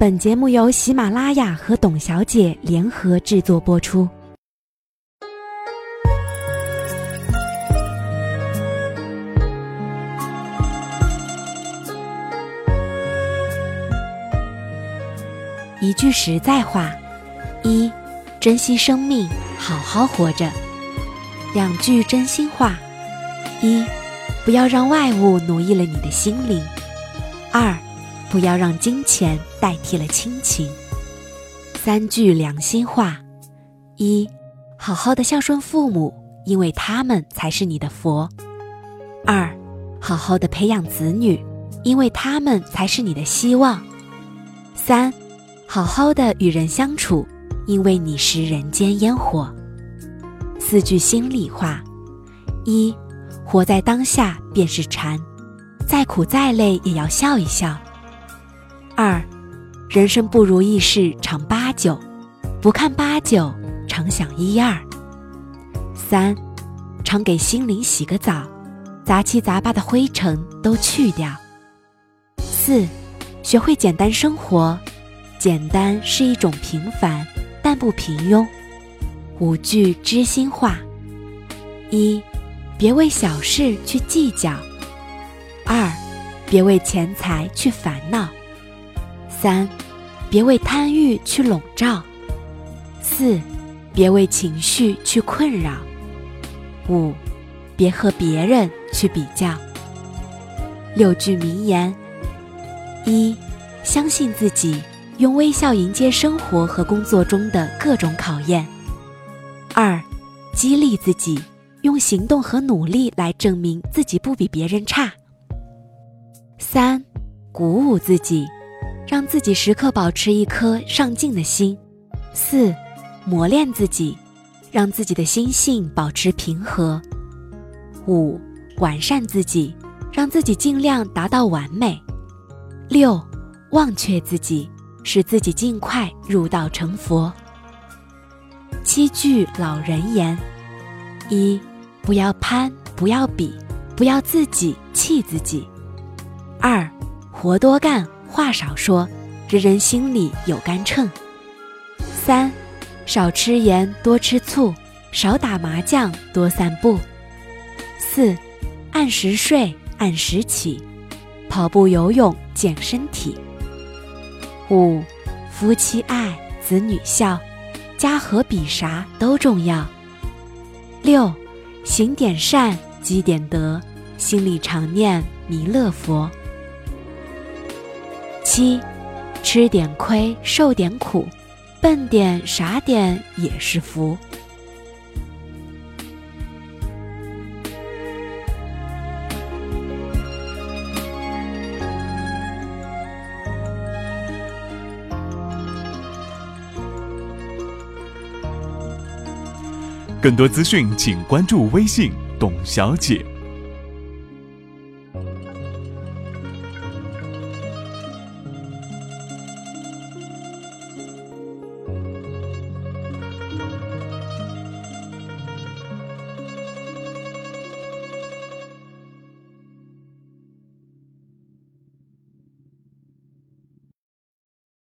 本节目由喜马拉雅和董小姐联合制作播出。一句实在话：一，珍惜生命，好好活着；两句真心话：一，不要让外物奴役了你的心灵；二。不要让金钱代替了亲情。三句良心话：一，好好的孝顺父母，因为他们才是你的佛；二，好好的培养子女，因为他们才是你的希望；三，好好的与人相处，因为你是人间烟火。四句心里话：一，活在当下便是禅，再苦再累也要笑一笑。二，人生不如意事常八九，不看八九，常想一二。三，常给心灵洗个澡，杂七杂八的灰尘都去掉。四，学会简单生活，简单是一种平凡，但不平庸。五句知心话：一，别为小事去计较；二，别为钱财去烦恼。三，别为贪欲去笼罩；四，别为情绪去困扰；五，别和别人去比较。六句名言：一，相信自己，用微笑迎接生活和工作中的各种考验；二，激励自己，用行动和努力来证明自己不比别人差；三，鼓舞自己。让自己时刻保持一颗上进的心。四，磨练自己，让自己的心性保持平和。五，完善自己，让自己尽量达到完美。六，忘却自己，使自己尽快入道成佛。七句老人言：一，不要攀，不要比，不要自己气自己。二，活多干。话少说，人人心里有杆秤。三，少吃盐，多吃醋；少打麻将，多散步。四，按时睡，按时起，跑步、游泳健身体。五，夫妻爱，子女孝，家和比啥都重要。六，行点善，积点德，心里常念弥勒佛。七，吃点亏，受点苦，笨点傻点也是福。更多资讯，请关注微信“董小姐”。